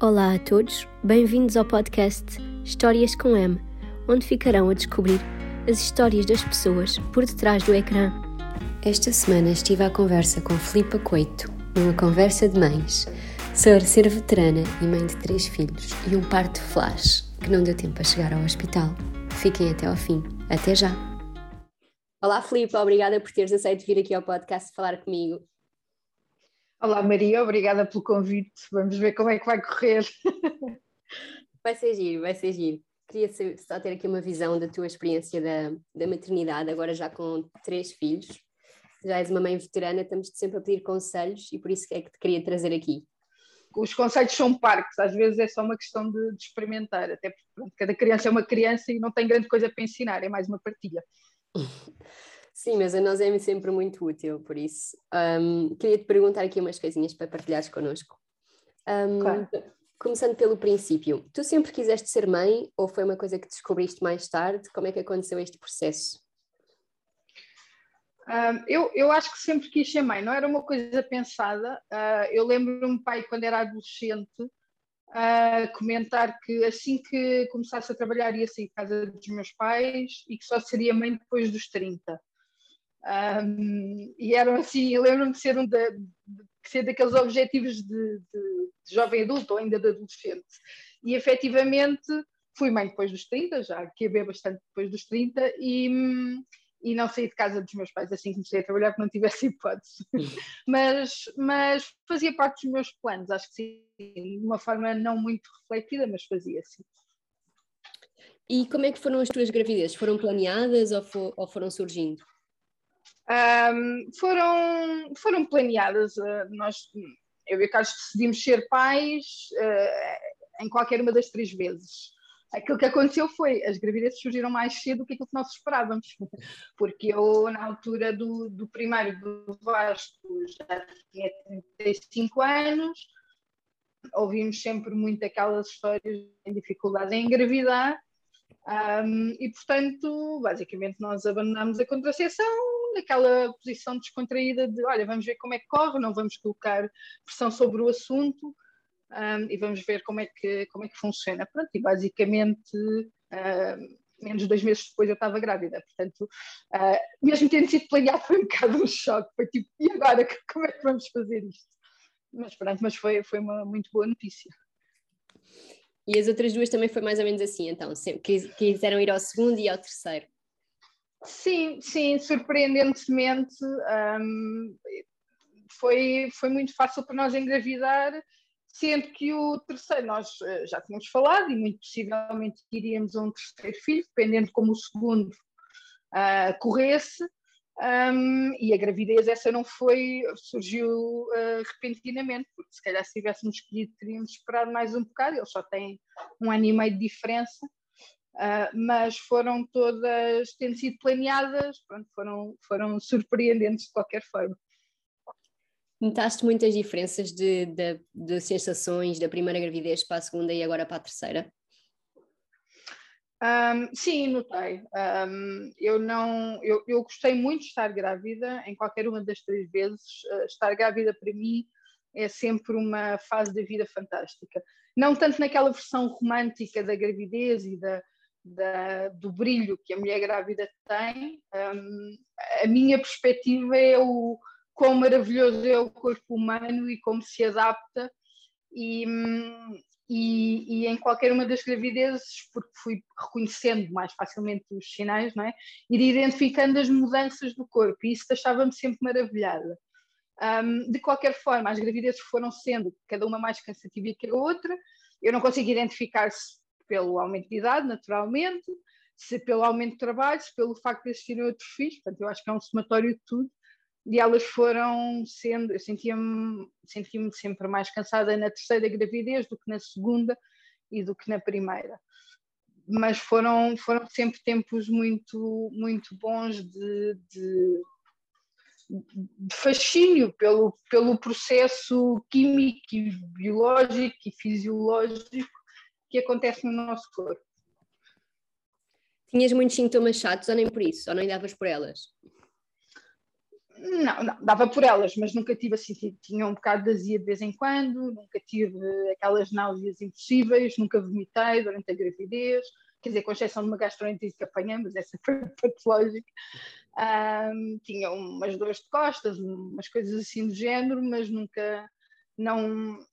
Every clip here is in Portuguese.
Olá a todos, bem-vindos ao podcast Histórias com M, onde ficarão a descobrir as histórias das pessoas por detrás do ecrã. Esta semana estive à conversa com Filipa Coito, numa conversa de mães, sobre ser veterana e mãe de três filhos e um parto flash que não deu tempo a chegar ao hospital. Fiquem até ao fim. Até já! Olá Filipa, obrigada por teres aceito vir aqui ao podcast falar comigo. Olá Maria, obrigada pelo convite. Vamos ver como é que vai correr. Vai ser giro, vai ser giro. Queria só ter aqui uma visão da tua experiência da, da maternidade, agora já com três filhos. Já és uma mãe veterana, estamos sempre a pedir conselhos e por isso é que te queria trazer aqui. Os conselhos são parques, às vezes é só uma questão de, de experimentar, até porque pronto, cada criança é uma criança e não tem grande coisa para ensinar, é mais uma partilha. Sim, mas a nós é sempre muito útil, por isso. Um, queria te perguntar aqui umas coisinhas para partilhares connosco. Um, claro. Começando pelo princípio, tu sempre quiseste ser mãe ou foi uma coisa que descobriste mais tarde? Como é que aconteceu este processo? Um, eu, eu acho que sempre quis ser mãe, não era uma coisa pensada. Uh, eu lembro-me, pai, quando era adolescente, uh, comentar que assim que começasse a trabalhar ia sair de casa dos meus pais e que só seria mãe depois dos 30. Um, e eram assim, lembro-me de ser, um de, de, ser daqueles objetivos de, de, de, jovem adulto ou ainda de adolescente. E efetivamente fui mãe depois dos 30, já que bem bastante depois dos 30, e, e não saí de casa dos meus pais assim que comecei a trabalhar, porque não tivesse hipótese. mas, mas fazia parte dos meus planos, acho que sim, de uma forma não muito refletida, mas fazia sim. E como é que foram as tuas gravidezes? Foram planeadas ou, for, ou foram surgindo? Um, foram, foram planeadas. Uh, nós, eu e o Carlos decidimos ser pais uh, em qualquer uma das três vezes. Aquilo que aconteceu foi, as gravidezes surgiram mais cedo do que aquilo que nós esperávamos, porque eu, na altura do, do primeiro do Vasco, já tinha 35 anos, ouvimos sempre muito aquelas histórias de dificuldade em engravidar, um, e portanto, basicamente, nós abandonámos a contracepção naquela posição descontraída de olha, vamos ver como é que corre, não vamos colocar pressão sobre o assunto um, e vamos ver como é que, como é que funciona. Pronto, e basicamente. Menos de dois meses depois eu estava grávida, portanto, uh, mesmo tendo sido planeado, foi um bocado um choque. Foi tipo, e agora como é que vamos fazer isto? Mas pronto, mas foi, foi uma muito boa notícia. E as outras duas também foi mais ou menos assim, então, quiseram ir ao segundo e ao terceiro. Sim, sim, surpreendentemente um, foi, foi muito fácil para nós engravidar, sendo que o terceiro nós eh, já tínhamos falado e muito possivelmente iríamos a um terceiro filho, dependendo de como o segundo uh, corresse. Um, e a gravidez essa não foi, surgiu uh, repentinamente, porque se calhar se tivéssemos escolhido teríamos esperado mais um bocado, eles só têm um ano e meio de diferença, Uh, mas foram todas, tendo sido planeadas, pronto, foram, foram surpreendentes de qualquer forma. Notaste muitas diferenças de, de, de, sensações da primeira gravidez para a segunda e agora para a terceira? Um, sim, notei. Um, eu não, eu, eu gostei muito de estar grávida em qualquer uma das três vezes. Uh, estar grávida para mim é sempre uma fase da vida fantástica. Não tanto naquela versão romântica da gravidez e da, da, do brilho que a mulher grávida tem, um, a minha perspectiva é o quão maravilhoso é o corpo humano e como se adapta e, e, e, em qualquer uma das gravidezes, porque fui reconhecendo mais facilmente os sinais, não é? ir identificando as mudanças do corpo e isso deixava-me sempre maravilhada. Um, de qualquer forma, as gravidezes foram sendo cada uma mais cansativa que a outra, eu não consigo identificar se pelo aumento de idade, naturalmente, se pelo aumento de trabalho, se pelo facto de existirem outros filhos, portanto, eu acho que é um somatório de tudo, e elas foram sendo, eu sentia-me sentia sempre mais cansada na terceira gravidez do que na segunda e do que na primeira. Mas foram, foram sempre tempos muito, muito bons de, de, de fascínio pelo, pelo processo químico e biológico e fisiológico que acontece no nosso corpo. Tinhas muitos sintomas chatos ou nem por isso? Ou nem davas por elas? Não, não, dava por elas, mas nunca tive assim, tinha um bocado de azia de vez em quando, nunca tive aquelas náuseas impossíveis, nunca vomitei durante a gravidez, quer dizer, com exceção de uma gastroenterite que apanhamos, essa foi patológica. Um, tinha umas dores de costas, umas coisas assim do género, mas nunca, não,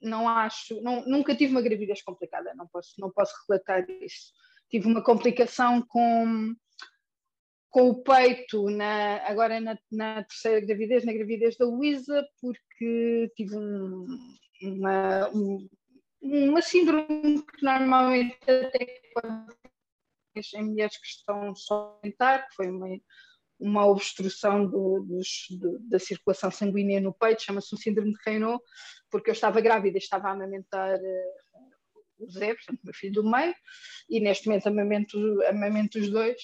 não acho, não, nunca tive uma gravidez complicada, não posso, não posso relatar isso. Tive uma complicação com com o peito na, agora na, na, terceira gravidez, na gravidez da Luísa, porque tive um, uma, um, uma síndrome que normalmente até em mulheres que estão só a tentar, que foi uma, uma obstrução do, dos, do, da circulação sanguínea no peito, chama-se um síndrome de Raynaud, porque eu estava grávida estava a amamentar uh, o Zé, portanto, meu filho do meio, e neste momento amamento, amamento os dois,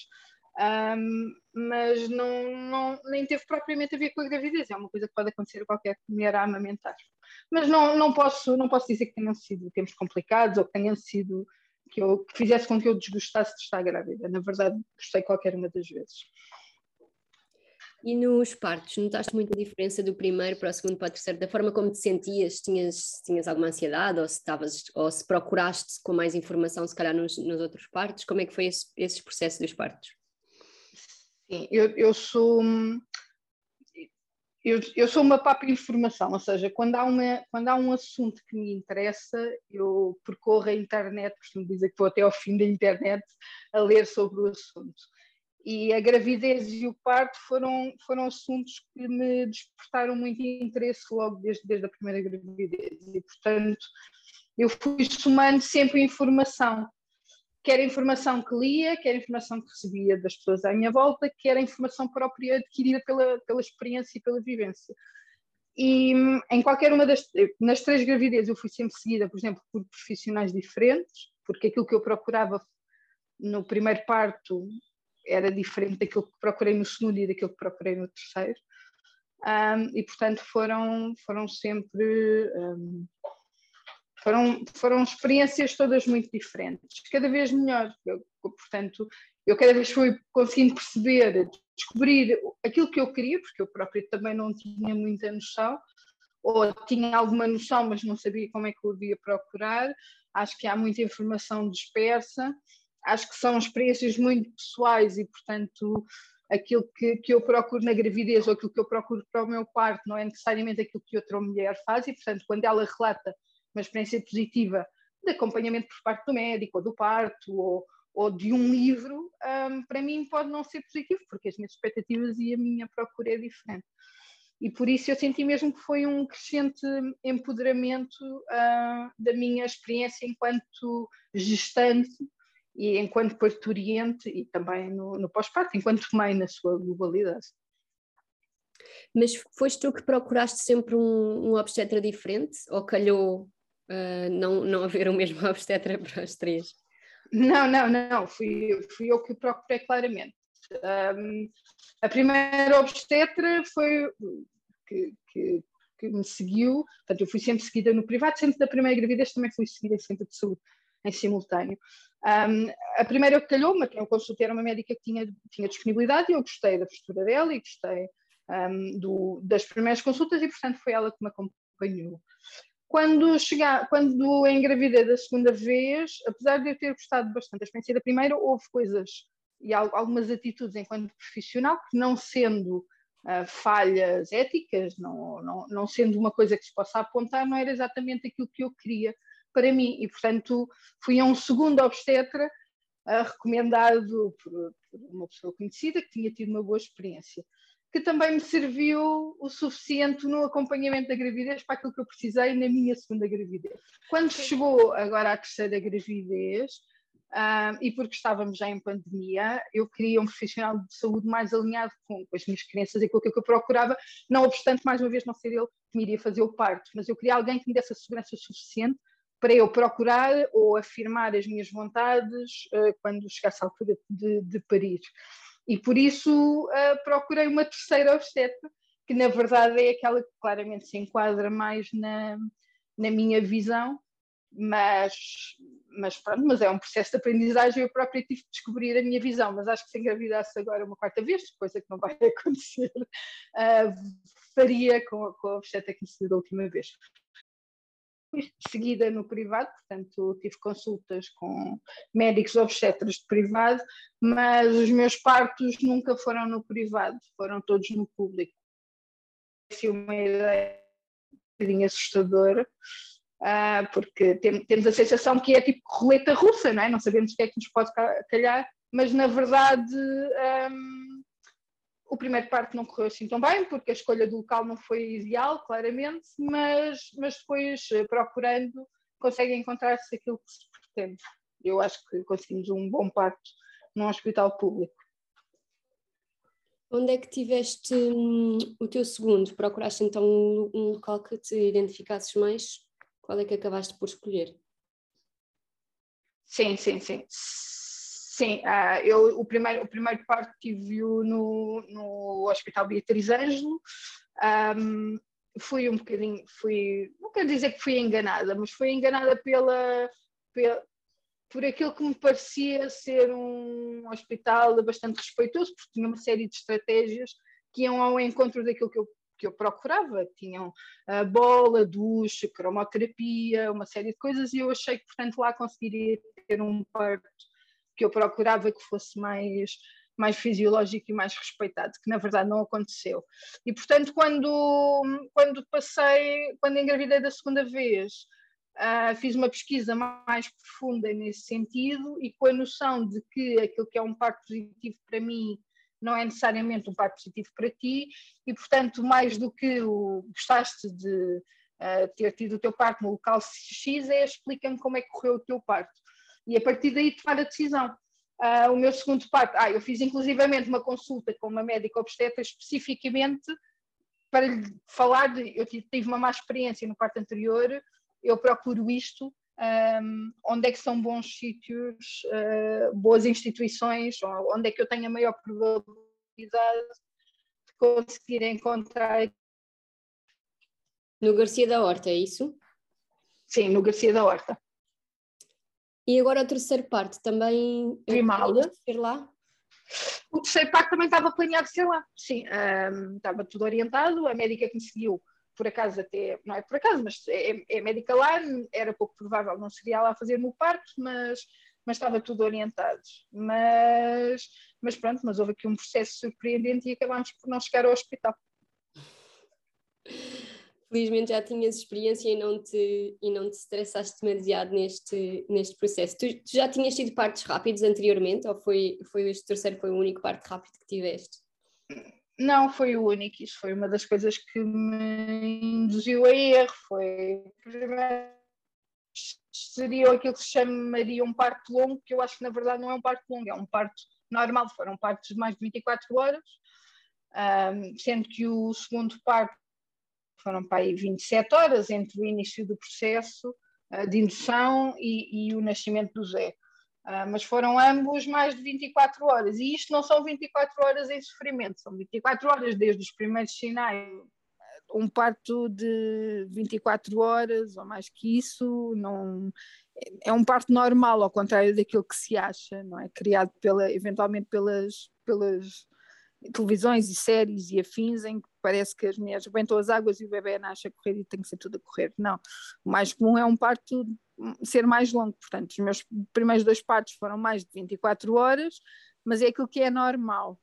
um, mas não, não, nem teve propriamente a ver com a gravidez, é uma coisa que pode acontecer a qualquer mulher a amamentar. Mas não, não, posso, não posso dizer que tenham sido tempos complicados ou que tenham sido que, eu, que fizesse com que eu desgostasse de estar grávida. Na verdade, gostei qualquer uma das vezes. E nos partos, notaste muita diferença do primeiro para o segundo para o terceiro, da forma como te sentias? Tinhas, tinhas alguma ansiedade ou se, ou se procuraste com mais informação, se calhar, nos, nos outros partos? Como é que foi esse, esse processo dos partos? Sim, eu, eu sou. Eu, eu, sou uma papa informação, ou seja, quando há, uma, quando há um assunto que me interessa, eu percorro a internet, costumo dizer que vou até ao fim da internet a ler sobre o assunto. E a gravidez e o parto foram, foram assuntos que me despertaram muito interesse logo desde, desde a primeira gravidez. E, portanto, eu fui somando sempre informação quer informação que lia, quer informação que recebia das pessoas à minha volta, quer informação própria adquirida pela, pela experiência e pela vivência. E em qualquer uma das nas três gravidezes eu fui sempre seguida, por exemplo, por profissionais diferentes, porque aquilo que eu procurava no primeiro parto era diferente daquilo que procurei no segundo e daquilo que procurei no terceiro. Um, e portanto foram, foram sempre um, foram, foram experiências todas muito diferentes, cada vez melhor. Eu, portanto, eu cada vez fui conseguindo perceber, descobrir aquilo que eu queria, porque eu própria também não tinha muita noção, ou tinha alguma noção, mas não sabia como é que eu devia procurar. Acho que há muita informação dispersa, acho que são experiências muito pessoais e, portanto, aquilo que, que eu procuro na gravidez ou aquilo que eu procuro para o meu parto não é necessariamente aquilo que outra mulher faz, e, portanto, quando ela relata uma experiência positiva de acompanhamento por parte do médico, ou do parto, ou, ou de um livro, um, para mim pode não ser positivo, porque as minhas expectativas e a minha procura é diferente. E por isso eu senti mesmo que foi um crescente empoderamento uh, da minha experiência enquanto gestante e enquanto parturiente e também no, no pós-parto, enquanto mãe na sua globalidade. Mas foste tu que procuraste sempre um, um obstetra diferente ou calhou uh, não, não haver o mesmo obstetra para as três? Não, não, não, fui, fui eu que procurei claramente. Um, a primeira obstetra foi que, que, que, me seguiu, portanto, eu fui sempre seguida no privado, sempre da primeira gravidez também fui seguida em centro de saúde em simultâneo. Um, a primeira que calhou-me, quem eu consultei era uma médica que tinha, tinha disponibilidade e eu gostei da postura dela e gostei um, do, das primeiras consultas e, portanto, foi ela que me acompanhou. Quando, chegar, quando engravidei da segunda vez, apesar de eu ter gostado bastante da experiência da primeira, houve coisas e algumas atitudes enquanto profissional que, não sendo uh, falhas éticas, não, não, não sendo uma coisa que se possa apontar, não era exatamente aquilo que eu queria para mim. E, portanto, fui a um segundo obstetra uh, recomendado por, por uma pessoa conhecida que tinha tido uma boa experiência que também me serviu o suficiente no acompanhamento da gravidez para aquilo que eu precisei na minha segunda gravidez. Quando chegou agora a terceira gravidez, uh, e porque estávamos já em pandemia, eu queria um profissional de saúde mais alinhado com, com as minhas crenças e com aquilo que eu procurava, não obstante, mais uma vez, não ser ele que me iria fazer o parto, mas eu queria alguém que me desse a segurança suficiente para eu procurar ou afirmar as minhas vontades uh, quando chegasse a altura de, de parir. E por isso uh, procurei uma terceira obstetra, que na verdade é aquela que claramente se enquadra mais na, na minha visão, mas, mas pronto, mas é um processo de aprendizagem, eu própria tive que descobrir a minha visão, mas acho que se engravidasse agora uma quarta vez, coisa que não vai acontecer, uh, faria com, com a obstetra que me da última vez. De seguida no privado, portanto tive consultas com médicos obstetras de privado, mas os meus partos nunca foram no privado, foram todos no público. É uma ideia um bocadinho assustadora, uh, porque tem, temos a sensação que é tipo roleta russa, não é? Não sabemos o que é que nos pode calhar, mas na verdade um, o primeiro parto não correu assim tão bem, porque a escolha do local não foi ideal, claramente, mas, mas depois eh, procurando consegue encontrar-se aquilo que se pretende. Eu acho que conseguimos um bom parto num hospital público. Onde é que tiveste hum, o teu segundo? Procuraste então um, um local que te identificasses mais? Qual é que acabaste por escolher? Sim, sim, sim. Sim, uh, eu o primeiro, o primeiro parto tive-o no, no Hospital Beatriz Ângelo. Um, fui um bocadinho, fui, não quero dizer que fui enganada, mas fui enganada pela, pela, por aquilo que me parecia ser um hospital bastante respeitoso, porque tinha uma série de estratégias que iam ao encontro daquilo que eu que eu procurava, tinham a bola, ducha, cromoterapia, uma série de coisas, e eu achei que, portanto, lá conseguiria ter um parto que eu procurava que fosse mais, mais fisiológico e mais respeitado, que na verdade não aconteceu. E, portanto, quando, quando passei, quando engravidei da segunda vez, uh, fiz uma pesquisa mais profunda nesse sentido e com a noção de que aquilo que é um parto positivo para mim não é necessariamente um par positivo para ti e, portanto, mais do que o, gostaste de uh, ter tido o teu parto no local X, é explica-me como é que correu o teu parto. E a partir daí tomar a decisão. Uh, o meu segundo parto, ah, eu fiz inclusivamente uma consulta com uma médica obstetra especificamente para lhe falar de, eu tive uma má experiência no parto anterior, eu procuro isto, um, onde é que são bons sítios, uh, boas instituições, onde é que eu tenho a maior probabilidade de conseguir encontrar. No Garcia da Horta, é isso? Sim, no Garcia da Horta. E agora o terceiro parte também vi mal ser lá? O terceiro parte também estava planeado ser lá, sim, um, estava tudo orientado, a médica que me seguiu por acaso até, não é por acaso, mas é, é médica lá, era pouco provável, não seria lá fazer no parto, mas, mas estava tudo orientado. Mas, mas pronto, mas houve aqui um processo surpreendente e acabámos por não chegar ao hospital. Felizmente já tinhas experiência e não te, e não te estressaste demasiado neste, neste processo. Tu, tu já tinhas tido partos rápidos anteriormente ou foi, foi este terceiro foi o único parto rápido que tiveste? Não foi o único, isso foi uma das coisas que me induziu a erro. Foi seria aquilo que se chamaria um parto longo, que eu acho que na verdade não é um parto longo, é um parto normal, foram partos de mais de 24 horas, um, sendo que o segundo parto foram para aí 27 horas entre o início do processo uh, de indução e, e, o nascimento do Zé. Uh, mas foram ambos mais de 24 horas. E isto não são 24 horas em sofrimento, são 24 horas desde os primeiros sinais. Um parto de 24 horas ou mais que isso não é um parto normal, ao contrário daquilo que se acha, não é? Criado pela, eventualmente pelas, pelas televisões e séries e afins em que parece que as mulheres aguentam as águas e o bebê nasce a correr e tem que ser tudo a correr. Não. O mais comum é um parto ser mais longo. Portanto, os meus primeiros dois partos foram mais de 24 horas, mas é aquilo que é normal.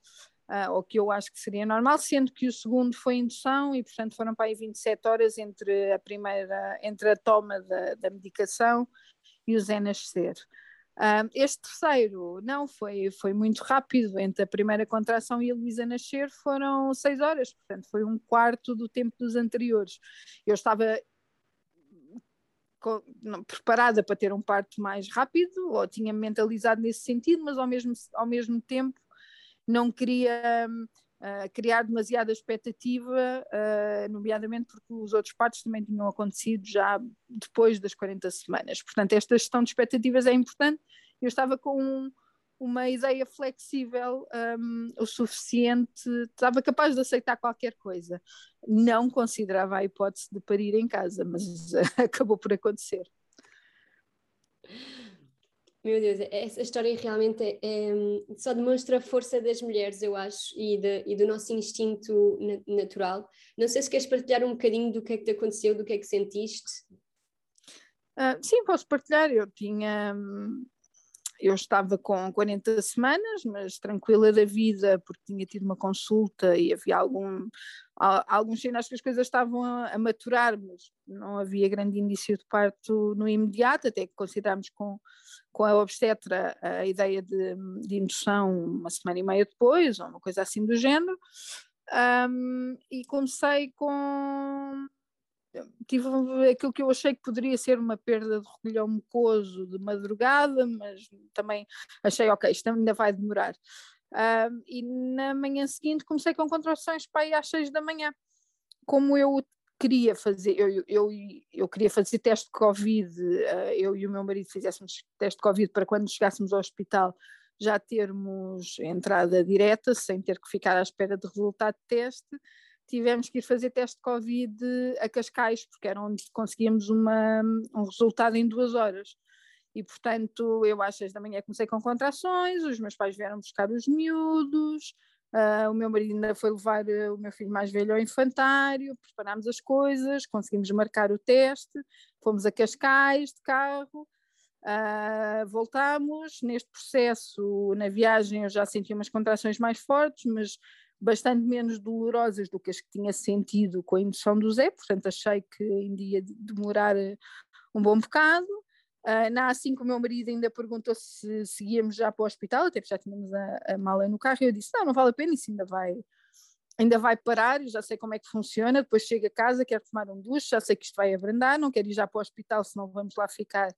Uh, ou que eu acho que seria normal, sendo que o segundo foi indução e, portanto, foram para aí 27 horas entre a primeira, entre a toma da, da medicação e o Zé nascer. Este terceiro não foi, foi muito rápido, entre a primeira contração e a Luísa nascer foram seis horas, portanto foi um quarto do tempo dos anteriores. Eu estava preparada para ter um parto mais rápido, ou tinha mentalizado nesse sentido, mas ao mesmo, ao mesmo tempo não queria criar demasiada expectativa, uh, nomeadamente porque os outros partos também tinham acontecido já depois das 40 semanas. Portanto, esta gestão de expectativas é importante. Eu estava com um, uma ideia flexível um, o suficiente, estava capaz de aceitar qualquer coisa. Não considerava a hipótese de parir em casa, mas acabou por acontecer. Meu Deus, essa história realmente é, é, só demonstra a força das mulheres, eu acho, e, de, e do nosso instinto natural. Não sei se queres partilhar um bocadinho do que é que te aconteceu, do que é que sentiste. Uh, sim, posso partilhar. Eu tinha. Eu estava com 40 semanas, mas tranquila da vida, porque tinha tido uma consulta e havia algum, alguns sinais que as coisas estavam a, a maturar, mas não havia grande indício de parto no imediato, até que considerámos com com a obstetra a ideia de, de indução uma semana e meia depois, ou uma coisa assim do género, um, e comecei com. Tive aquilo que eu achei que poderia ser uma perda de recolhão mucoso de madrugada, mas também achei, ok, isto ainda vai demorar. Um, e na manhã seguinte comecei com contrações para ir às seis da manhã. Como eu queria fazer, eu, eu, eu queria fazer teste de Covid, eh, eu e o meu marido fizéssemos teste de Covid para quando chegássemos ao hospital já termos entrada direta, sem ter que ficar à espera de resultado de teste. Tivemos que ir fazer teste de Covid a Cascais, porque era onde conseguíamos uma, um resultado em duas horas. E, portanto, eu às seis da manhã comecei com contrações, os meus pais vieram buscar os miúdos, Uh, o meu marido ainda foi levar uh, o meu filho mais velho ao infantário, preparámos as coisas, conseguimos marcar o teste, fomos a Cascais de carro, uh, voltámos. Neste processo, na viagem, eu já senti umas contrações mais fortes, mas bastante menos dolorosas do que as que tinha sentido com a indução do Zé, portanto achei que ainda ia demorar um bom bocado. Uh, na A5 o meu marido ainda perguntou se seguíamos já para o hospital, até porque já tínhamos a, a mala no carro, e eu disse, não, não vale a pena, isso ainda vai, ainda vai parar, eu já sei como é que funciona, depois chego a casa, quero tomar um duche, já sei que isto vai abrandar, não quero ir já para o hospital, senão vamos lá ficar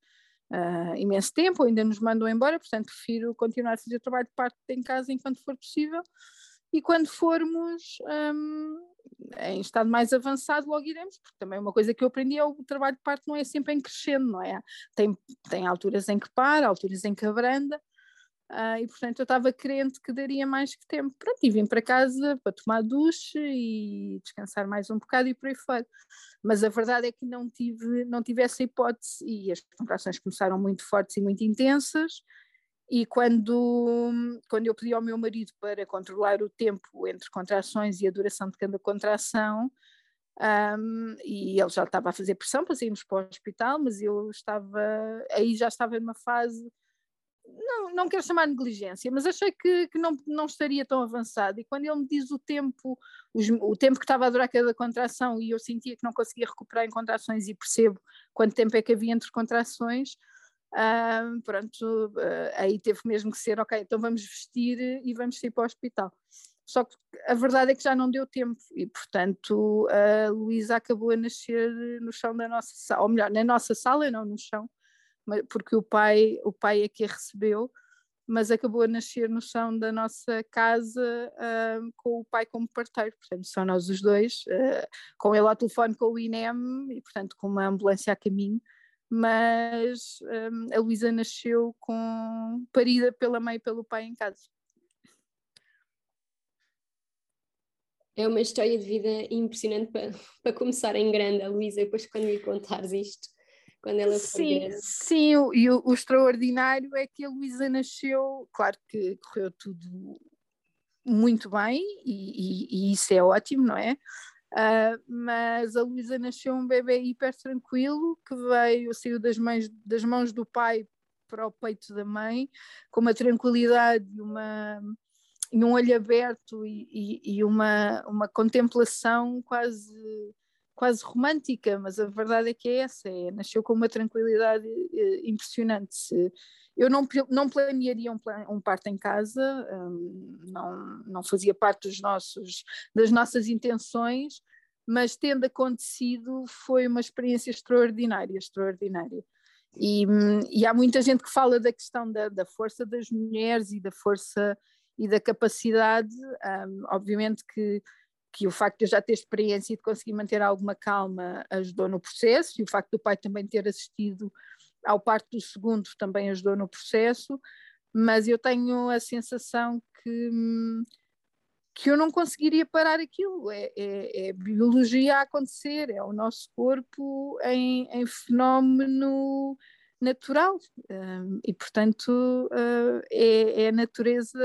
uh, imenso tempo, ainda nos mandam embora, portanto prefiro continuar a fazer o trabalho de parte em casa enquanto for possível, e quando formos um, em estado mais avançado logo iremos, porque também uma coisa que eu aprendi é o trabalho de parto não é sempre em crescendo, não é? Tem, tem alturas em que para, alturas em que abranda, uh, e portanto eu estava crente que daria mais que tempo. Pronto, e vim para casa para tomar duche e descansar mais um bocado e por aí fora. Mas a verdade é que não tive, não tive essa hipótese e as contrações começaram muito fortes e muito intensas, e quando, quando eu pedi ao meu marido para controlar o tempo entre contrações e a duração de cada contração, um, e ele já estava a fazer pressão para sairmos para o hospital, mas eu estava, aí já estava numa fase, não, não quero chamar negligência, mas achei que, que não, não estaria tão avançado. E quando ele me diz o tempo, os, o tempo que estava a durar cada contração, e eu sentia que não conseguia recuperar em contrações, e percebo quanto tempo é que havia entre contrações, Uh, pronto, uh, aí teve mesmo que ser, ok, então vamos vestir e vamos sair para o hospital. Só que a verdade é que já não deu tempo e, portanto, a Luísa acabou a nascer no chão da nossa sala, ou melhor, na nossa sala, não no chão, porque o pai, o pai é que a recebeu, mas acabou a nascer no chão da nossa casa com o pai como parteiro, portanto, são nós os dois, uh, com ele ao telefone com o INEM e, portanto, com uma ambulância a caminho mas um, a Luísa nasceu com parida pela mãe e pelo pai em casa. É uma história de vida impressionante para, para começar em grande, a Luísa, depois quando me contares isto, quando ela Sim, grande. sim e o, o extraordinário é que a Luísa nasceu, claro que correu tudo muito bem e, e, e isso é ótimo, não é? Uh, mas a Luísa nasceu um bebê hiper tranquilo que veio, saiu das, mães, das mãos do pai para o peito da mãe, com uma tranquilidade e, uma, e um olho aberto e, e, e, uma, uma contemplação quase, quase romântica, mas a verdade é que é essa, é, nasceu com uma tranquilidade eh, impressionante. Eu não, não planearia um, um parto em casa, um, não, não fazia parte dos nossos, das nossas intenções, mas tendo acontecido foi uma experiência extraordinária, extraordinária. E, e há muita gente que fala da questão da, da, força das mulheres e da força e da capacidade, um, obviamente que, que o facto de eu já ter experiência e de conseguir manter alguma calma ajudou no processo, e o facto do pai também ter assistido ao parto do segundo também ajudou no processo, mas eu tenho a sensação que, que eu não conseguiria parar aquilo. É, é, é biologia a acontecer, é o nosso corpo em, em fenómeno natural um, e, portanto, uh, é, é, a natureza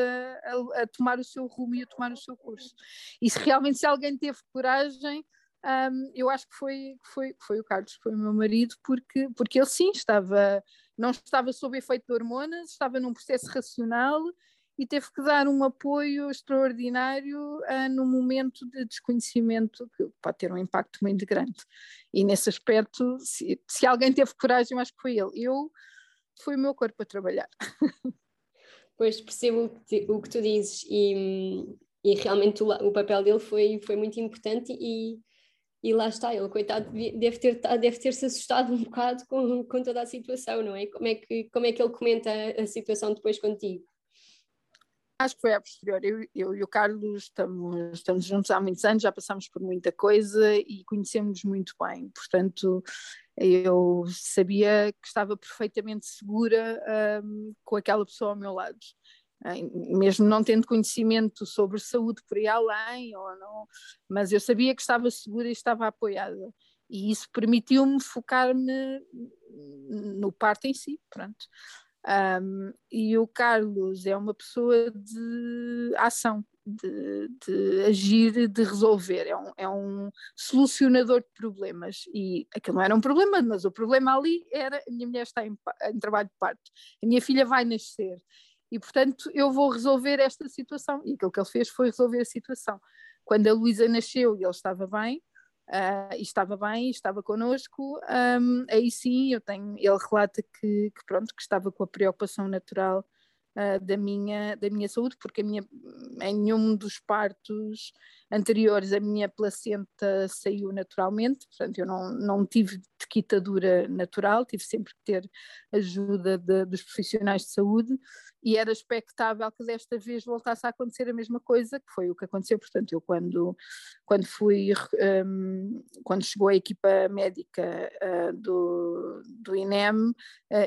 a, a, tomar o seu rumo e a tomar o seu curso. E se realmente se alguém teve coragem, um, eu acho que foi, foi, foi o Carlos, foi o meu marido, porque, porque ele sim estava, não estava sob efeito de hormonas, estava num processo racional e teve que dar um apoio extraordinário uh, no momento de desconhecimento que pode ter um impacto muito grande. E nesse aspecto, se, se alguém teve coragem, acho que foi ele. Eu, foi o meu corpo a trabalhar. Pois percebo o que tu dizes e, e realmente o, o papel dele foi, foi muito importante e, e lá está, ele, coitado, deve ter, deve ter se assustado um bocado com, com toda a situação, não é? Como é que, como é que ele comenta a situação depois contigo? Acho que foi a posterior. Eu, eu e o Carlos estamos, estamos juntos há muitos anos, já passamos por muita coisa e conhecemos muito bem. Portanto, eu sabia que estava perfeitamente segura um, com aquela pessoa ao meu lado. Mesmo não tendo conhecimento sobre saúde por aí além, ou não, mas eu sabia que estava segura e estava apoiada. E isso permitiu-me focar-me no parto em si. Pronto. Um, e o Carlos é uma pessoa de ação, de, de agir, de resolver, é um, é um, solucionador de problemas. E aquilo não era um problema, mas o problema ali era: a minha mulher está em, em trabalho de parto, a minha filha vai nascer, e portanto eu vou resolver esta situação. E aquilo que ele fez foi resolver a situação. Quando a Luísa nasceu e ele estava bem, uh, e estava bem, estava connosco, um, aí sim eu tenho, ele relata que, que, pronto, que estava com a preocupação natural uh, da, minha, da minha saúde, porque a minha, em nenhum dos partos anteriores a minha placenta saiu naturalmente, portanto eu não, não tive quitadura natural, tive sempre que ter ajuda de, dos profissionais de saúde e era expectável que desta vez voltasse a acontecer a mesma coisa, que foi o que aconteceu, portanto eu quando, quando fui, um, quando chegou a equipa médica uh, do, do INEM, uh,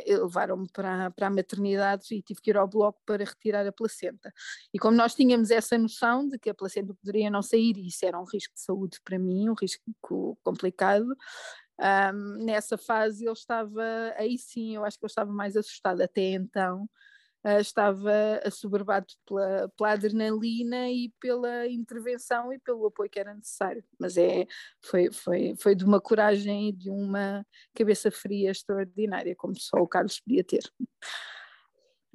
levaram-me para, para a maternidade e tive que ir ao bloco para retirar a placenta. E como nós tínhamos essa noção de que a placenta poderia não sair, isso era um risco de saúde para mim, um risco complicado, um, nessa fase ele estava, aí sim, eu acho que eu estava mais assustada até então, uh, estava assoberbado pela, pela adrenalina e pela intervenção e pelo apoio que era necessário, mas é, foi, foi, foi de uma coragem e de uma cabeça fria extraordinária, como só o Carlos podia ter.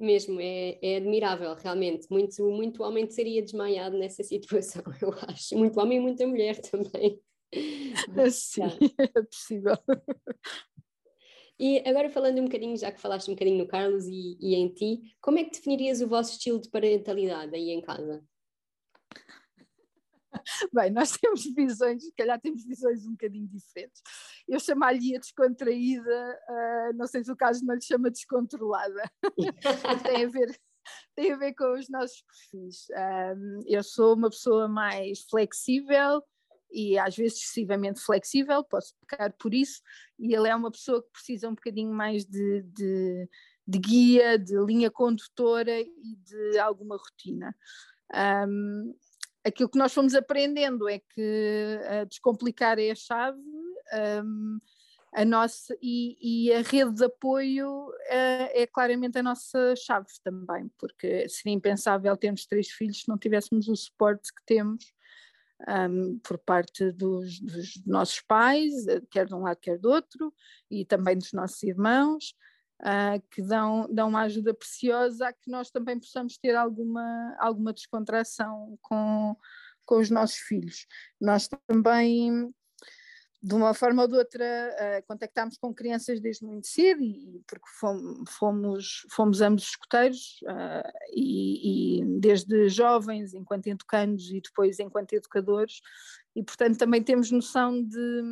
Mesmo, é, é admirável, realmente. Muito, muito homem seria desmaiado nessa situação, eu acho. Muito homem e muita mulher também. Sim, é possível. E agora falando um bocadinho, já que falaste um bocadinho no Carlos e, e, em ti, como é que definirias o vosso estilo de parentalidade aí em casa? Bem, nós temos visões, se calhar temos visões um bocadinho diferentes. Eu chamar-lhe a descontraída, uh, não sei se o caso não lhe chama descontrolada. tem a ver tem a ver com os nossos perfis. Um, eu sou uma pessoa mais flexível, e às vezes excessivamente flexível, posso pecar por isso, e ele é uma pessoa que precisa um bocadinho mais de, de, de guia, de linha condutora e de alguma rotina. Um, aquilo que nós fomos aprendendo é que uh, descomplicar é a chave. Um, a nossa e, e, a rede de apoio uh, é claramente a nossa chave também, porque seria impensável termos três filhos se não tivéssemos o suporte que temos um, por parte dos, dos, nossos pais, eh, quer de um lado, quer do outro, e também dos nossos irmãos, uh, que dão, dão uma ajuda preciosa a que nós também possamos ter alguma, alguma descontração com, com os nossos filhos. Nós também de uma forma ou de outra uh, contactámos com crianças desde muito cedo e porque fomos, fomos, ambos escuteiros uh, e, e, desde jovens enquanto educandos e depois enquanto educadores e portanto também temos noção de,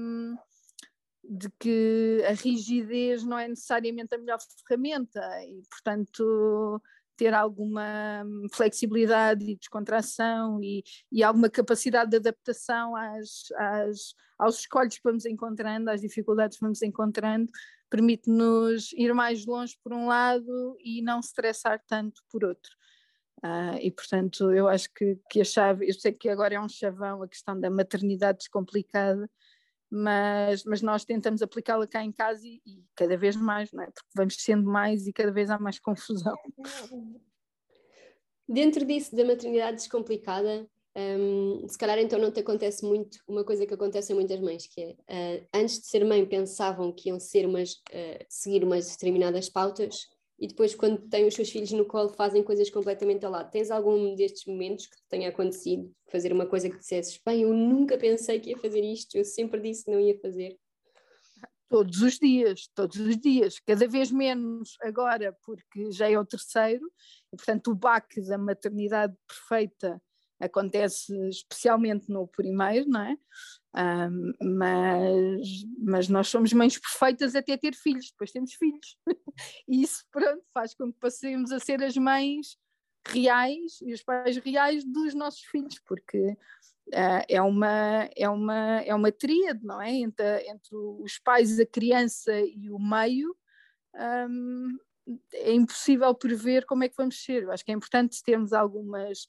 de que a rigidez não é necessariamente a melhor ferramenta e portanto ter alguma flexibilidade e descontração e, e alguma capacidade de adaptação às, às, aos escolhos que vamos encontrando, às dificuldades que vamos encontrando, permite-nos ir mais longe por um lado e não estressar tanto por outro. Uh, e portanto eu acho que, que a chave, eu sei que agora é um chavão a questão da maternidade descomplicada, mas, mas nós tentamos aplicá-la cá em casa e, e, cada vez mais, não é? Porque vamos sendo mais e cada vez há mais confusão. Dentro disso da maternidade descomplicada, um, se calhar então não te acontece muito uma coisa que acontece a muitas mães, que é uh, antes de ser mãe pensavam que iam ser umas, uh, seguir umas determinadas pautas e depois quando têm os seus filhos no colo fazem coisas completamente ao lado. Tens algum destes momentos que te tenha acontecido, fazer uma coisa que dissesses, bem, eu nunca pensei que ia fazer isto, eu sempre disse que não ia fazer? Todos os dias, todos os dias, cada vez menos agora, porque já é o terceiro, e portanto o baque da maternidade perfeita acontece especialmente no primeiro, não é? Mas, mas nós somos mães perfeitas até ter filhos, depois temos filhos. e isso, pronto, faz com que passemos a ser as mães reais e os pais reais dos nossos filhos, porque uh, é, uma, é, uma, é uma tríade, não é? Entre, entre os pais, a criança e o meio. Um, é impossível prever como é que vamos ser. Eu acho que é importante termos algumas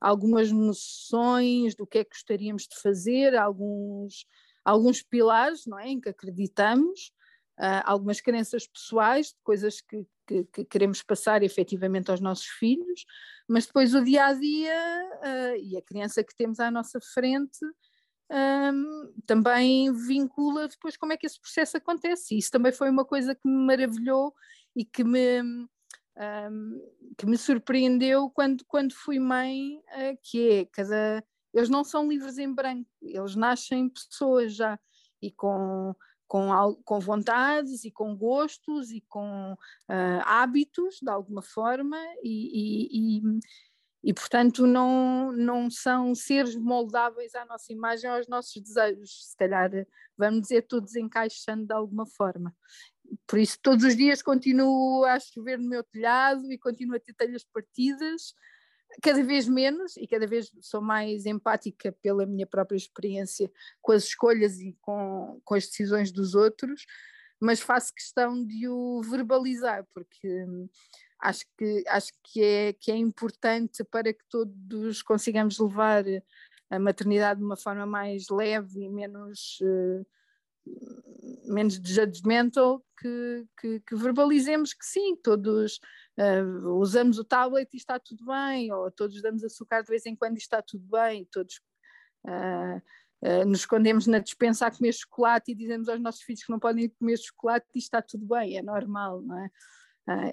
algumas noções do que é que gostaríamos de fazer, alguns, alguns pilares não é, em que acreditamos, uh, algumas crenças pessoais, coisas que, que, que, queremos passar efetivamente aos nossos filhos, mas depois o dia a dia uh, e a criança que temos à nossa frente. Um, também vincula depois como é que esse processo acontece. E isso também foi uma coisa que me maravilhou e que me, um, que me surpreendeu quando, quando fui mãe, uh, que é cada. Eles não são livres em branco, eles nascem pessoas já e com, com, com vontades e com gostos e com uh, hábitos de alguma forma e, e, e, e, portanto não, não são seres moldáveis à nossa imagem, aos nossos desejos, se calhar vamos dizer todos encaixando de alguma forma por isso todos os dias continuo a chover no meu telhado e continuo a ter telhas partidas, cada vez menos e cada vez sou mais empática pela minha própria experiência com as escolhas e com, com as decisões dos outros, mas faço questão de o verbalizar, porque acho que, acho que, é, que é importante para que todos consigamos levar a maternidade de uma forma mais leve e menos. Uh, menos judgmental que, que, que, verbalizemos que sim, todos uh, usamos o tablet e está tudo bem, ou todos damos açúcar de vez em quando e está tudo bem, todos uh, uh, nos escondemos na despensa a comer chocolate e dizemos aos nossos filhos que não podem comer chocolate e está tudo bem, é normal, não é?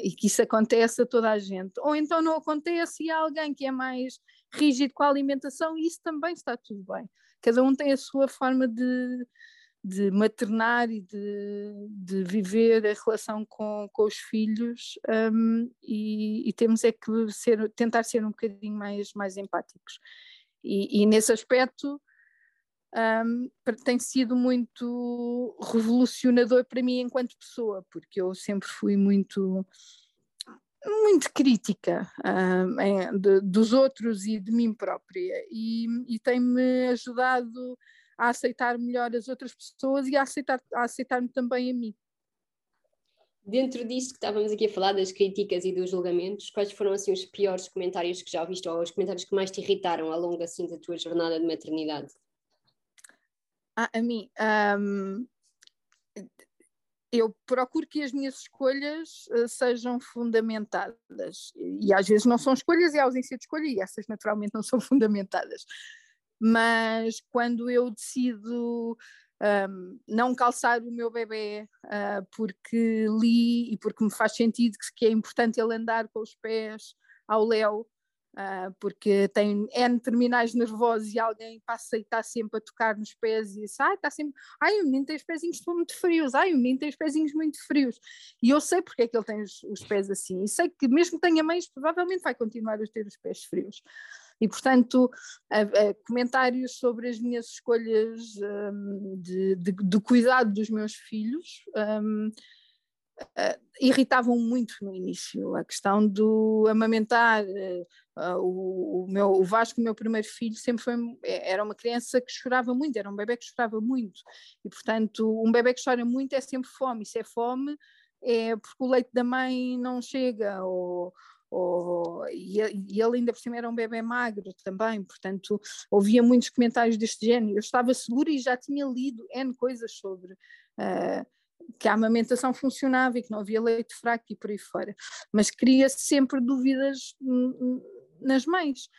e que isso acontece a toda a gente. Ou então não acontece e há alguém que é mais rígido com a alimentação e isso também está tudo bem. Cada um tem a sua forma de, de maternar e de, de viver a relação com, com os filhos um, e, e, temos é que ser, tentar ser um bocadinho mais, mais empáticos. E, e nesse aspecto um, tem sido muito revolucionador para mim enquanto pessoa, porque eu sempre fui muito muito crítica um, de, dos outros e de mim própria e, e tem-me ajudado a aceitar melhor as outras pessoas e a aceitar a aceitar-me também a mim. Dentro disto que estávamos aqui a falar das críticas e dos julgamentos, quais foram assim os piores comentários que já ouviste ou os comentários que mais te irritaram ao longo assim da tua jornada de maternidade? Ah, a mim, um, eu procuro que as minhas escolhas uh, sejam fundamentadas e às vezes não são escolhas e ausência de escolha e essas naturalmente não são fundamentadas mas quando eu decido um, não calçar o meu bebê uh, porque li e porque me faz sentido que, é importante ele andar com os pés ao léu, uh, porque tem N terminais nervosos e alguém passa e está sempre a tocar nos pés e diz, está sempre, ai, o menino tem os pezinhos muito frios, ai, o menino tem os pezinhos muito frios. E eu sei porque é que ele tem os, os pés assim, e sei que mesmo que tenha mães, provavelmente vai continuar a ter os pés frios. E, portanto, comentários sobre as minhas escolhas um, de, de, de, cuidado dos meus filhos uh, irritavam muito no início. A questão do amamentar. Uh, o, o, meu, o Vasco, o meu primeiro filho, sempre foi, era uma criança que chorava muito, era um bebê que chorava muito. E, portanto, um bebê que chora muito é sempre fome. Se é fome, é porque o leite da mãe não chega, ou, ou, e, e ele ainda por cima era um bebê magro também, portanto ouvia muitos comentários deste género. Eu estava segura e já tinha lido N coisas sobre uh, que a amamentação funcionava e que não havia leite fraco e por aí fora, mas cria sempre dúvidas nas mães.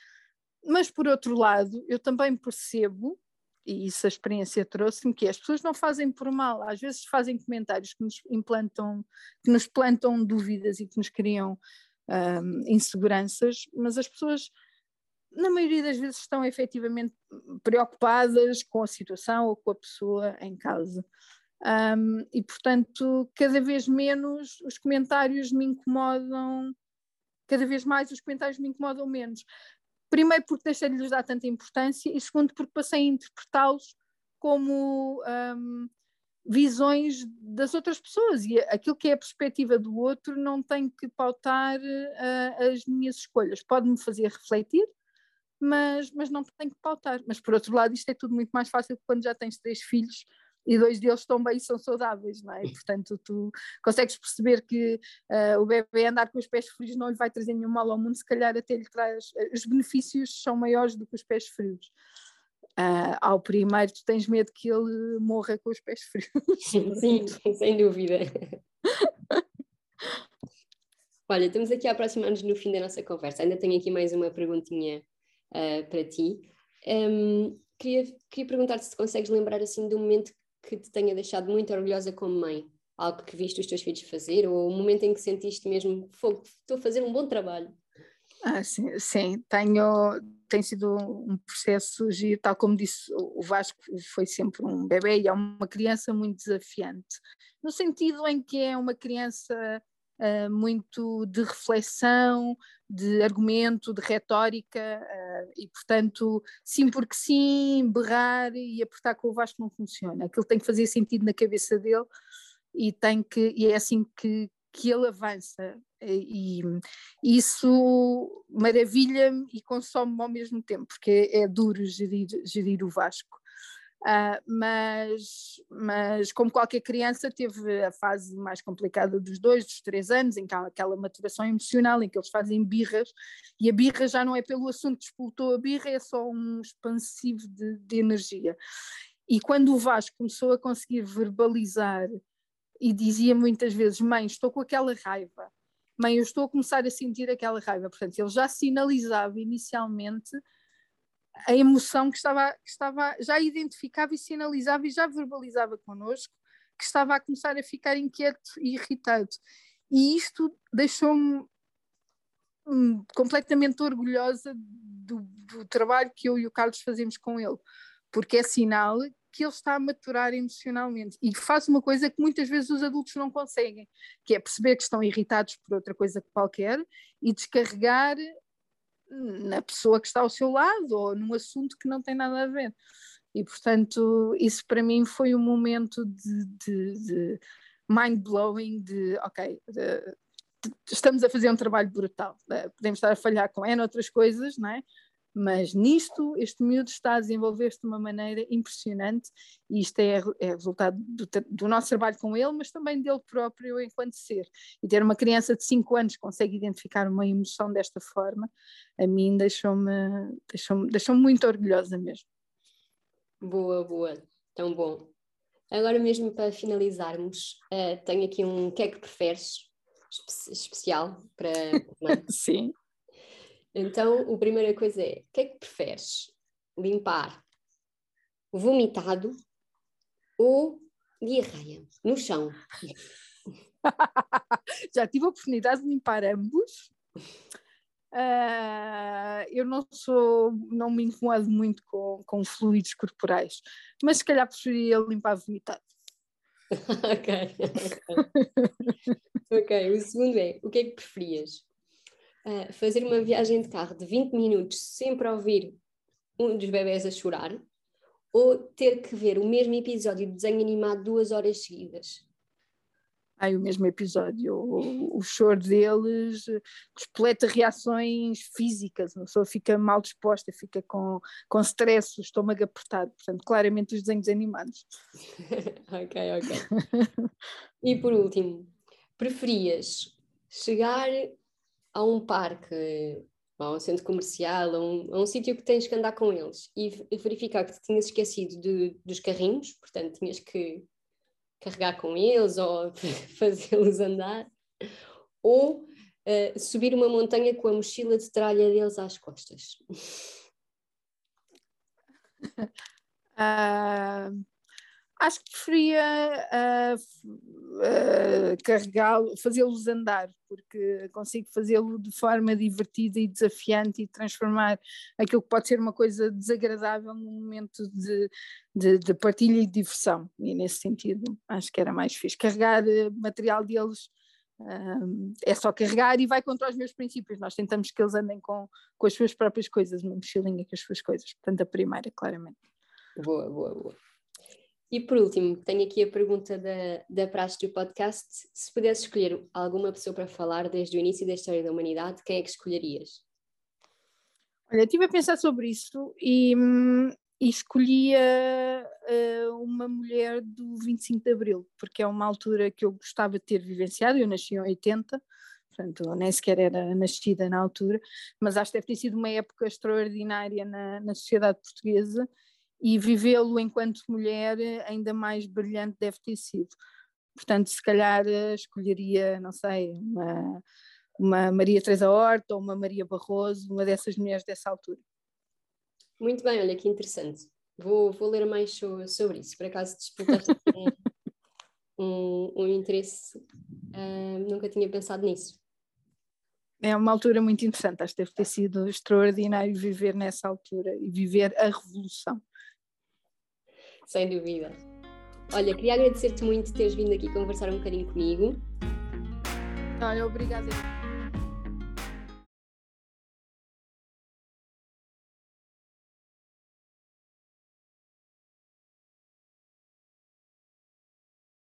Mas por outro lado, eu também percebo e isso a experiência trouxe-me, que as pessoas não fazem por mal, às vezes fazem comentários que nos implantam, que nos plantam dúvidas e que nos criam um, inseguranças, mas as pessoas, na maioria das vezes, estão efetivamente preocupadas com a situação ou com a pessoa em causa. Um, e, portanto, cada vez menos os comentários me incomodam, cada vez mais os comentários me incomodam menos. Primeiro, porque deixei de lhes dar tanta importância, e segundo, porque passei a interpretá-los como um, visões das outras pessoas e aquilo que é a perspectiva do outro não tem que pautar uh, as minhas escolhas. Pode-me fazer refletir, mas, mas não tem que pautar. Mas por outro lado, isto é tudo muito mais fácil quando já tens três filhos e dois deles estão bem e são saudáveis, não é? E, portanto, tu consegues perceber que uh, o bebê andar com os pés frios não lhe vai trazer nenhum mal ao mundo, se calhar até lhe traz. Os benefícios são maiores do que os pés frios. Uh, ao primeiro, tu tens medo que ele morra com os pés frios. Sim, sem dúvida. Olha, estamos aqui a aproximar-nos no fim da nossa conversa. Ainda tenho aqui mais uma perguntinha uh, para ti. Um, queria, queria perguntar-te se consegues lembrar assim de um momento que te tenha deixado muito orgulhosa como mãe? Algo que viste os teus filhos fazer ou o um momento em que sentiste mesmo, fogo, estou a fazer um bom trabalho? Ah, sim, sim, tenho, tem sido um processo giro, tal como disse, o Vasco foi sempre um bebê e é uma criança muito desafiante, no sentido em que é uma criança uh, muito de reflexão, de argumento, de retórica, uh, e portanto, sim porque sim, berrar e apertar com o Vasco não funciona. Aquilo tem que fazer sentido na cabeça dele e tem que e é assim que, que ele avança e, isso maravilha-me e consome-me ao mesmo tempo, porque é, é duro gerir, gerir o Vasco. Uh, mas, mas, como qualquer criança, teve a fase mais complicada dos dois, dos três anos, em que há aquela maturação emocional, em que eles fazem birras, e a birra já não é pelo assunto que explotou a birra, é só um expansivo de, de energia. E quando o Vasco começou a conseguir verbalizar e dizia muitas vezes: Mãe, estou com aquela raiva, mãe, eu estou a começar a sentir aquela raiva. Portanto, ele já sinalizava inicialmente a emoção que estava, que estava, já identificava e sinalizava e já verbalizava connosco que estava a começar a ficar inquieto e irritado. E isto deixou-me hum, completamente orgulhosa do, do, trabalho que eu e o Carlos fazemos com ele, porque é sinal que ele está a maturar emocionalmente e faz uma coisa que muitas vezes os adultos não conseguem, que é perceber que estão irritados por outra coisa qualquer e descarregar na pessoa que está ao seu lado ou num assunto que não tem nada a ver. E, portanto, isso para mim foi um momento de, de, de mind-blowing, de, ok, de, estamos a fazer um trabalho brutal, eh, podemos estar a falhar com N outras coisas, não é? Mas nisto este miúdo está a desenvolver-se de uma maneira impressionante e isto é, é resultado do, do, nosso trabalho com ele, mas também dele próprio enquanto ser. E ter uma criança de 5 anos que consegue identificar uma emoção desta forma, a mim deixou-me deixou deixou muito orgulhosa mesmo. Boa, boa, tão bom. Agora mesmo para finalizarmos, uh, tenho aqui um que é que preferes espe especial para... Sim. Então, a primeira coisa é: o que é que preferes? Limpar vomitado ou diarreia no chão? Já tive a oportunidade de limpar ambos. Uh, eu não sou, não me incomodo muito com, com fluidos corporais, mas se calhar preferia limpar vomitado. ok, ok. ok, o segundo é: o que é que preferias? Uh, fazer uma viagem de carro de 20 minutos sempre a ouvir um dos bebés a chorar ou ter que ver o mesmo episódio de desenho animado duas horas seguidas? Ai, o mesmo episódio, o, o choro deles despoleta reações físicas, a pessoa fica mal disposta, fica com, com stress, o estômago apertado, portanto, claramente os desenhos animados. ok, ok. e por último, preferias chegar a um parque, a um centro comercial, a um, a um sítio que tens que andar com eles e, verificar que tinhas esquecido de, dos carrinhos, portanto tinhas que carregar com eles ou fazê-los andar, ou uh, subir uma montanha com a mochila de tralha deles às costas. Uh, acho que preferia uh, uh, carregá-lo, fazê-los andar, porque consigo fazê-lo de forma divertida e desafiante e transformar aquilo que pode ser uma coisa desagradável num momento de, de, de partilha e diversão. E nesse sentido, acho que era mais fixe. Carregar material deles. é só carregar e vai contra os meus princípios. Nós tentamos que eles andem com, com as suas próprias coisas, uma mochilinha com as suas coisas. Portanto, a primeira, claramente. Boa, boa, boa. E por último, tenho aqui a pergunta da, da praxe do podcast. Se pudesse escolher alguma pessoa para falar desde o início da história da humanidade, quem é que escolherias? Olha, estive a pensar sobre isso e, hum, e escolhia uh, uma mulher do 25 de Abril, porque é uma altura que eu gostava de ter vivenciado. Eu nasci em 80, portanto, nem sequer era nascida na altura, mas acho que deve ter sido uma época extraordinária na, na sociedade portuguesa e vivê-lo enquanto mulher ainda mais brilhante deve ter sido. Portanto, se calhar eh, escolheria, não sei, uma, uma Maria Teresa Horta ou uma Maria Barroso, uma dessas mulheres dessa altura. Muito bem, olha que interessante. Vou, vou ler mais sobre isso. Por acaso despertaste um, um, um, interesse, uh, nunca tinha pensado nisso. É uma altura muito interessante, acho que deve ter sido extraordinário viver nessa altura e viver a revolução sem dúvida. Olha, queria agradecer-te muito teres vindo aqui conversar um bocadinho comigo. Olha, obrigada.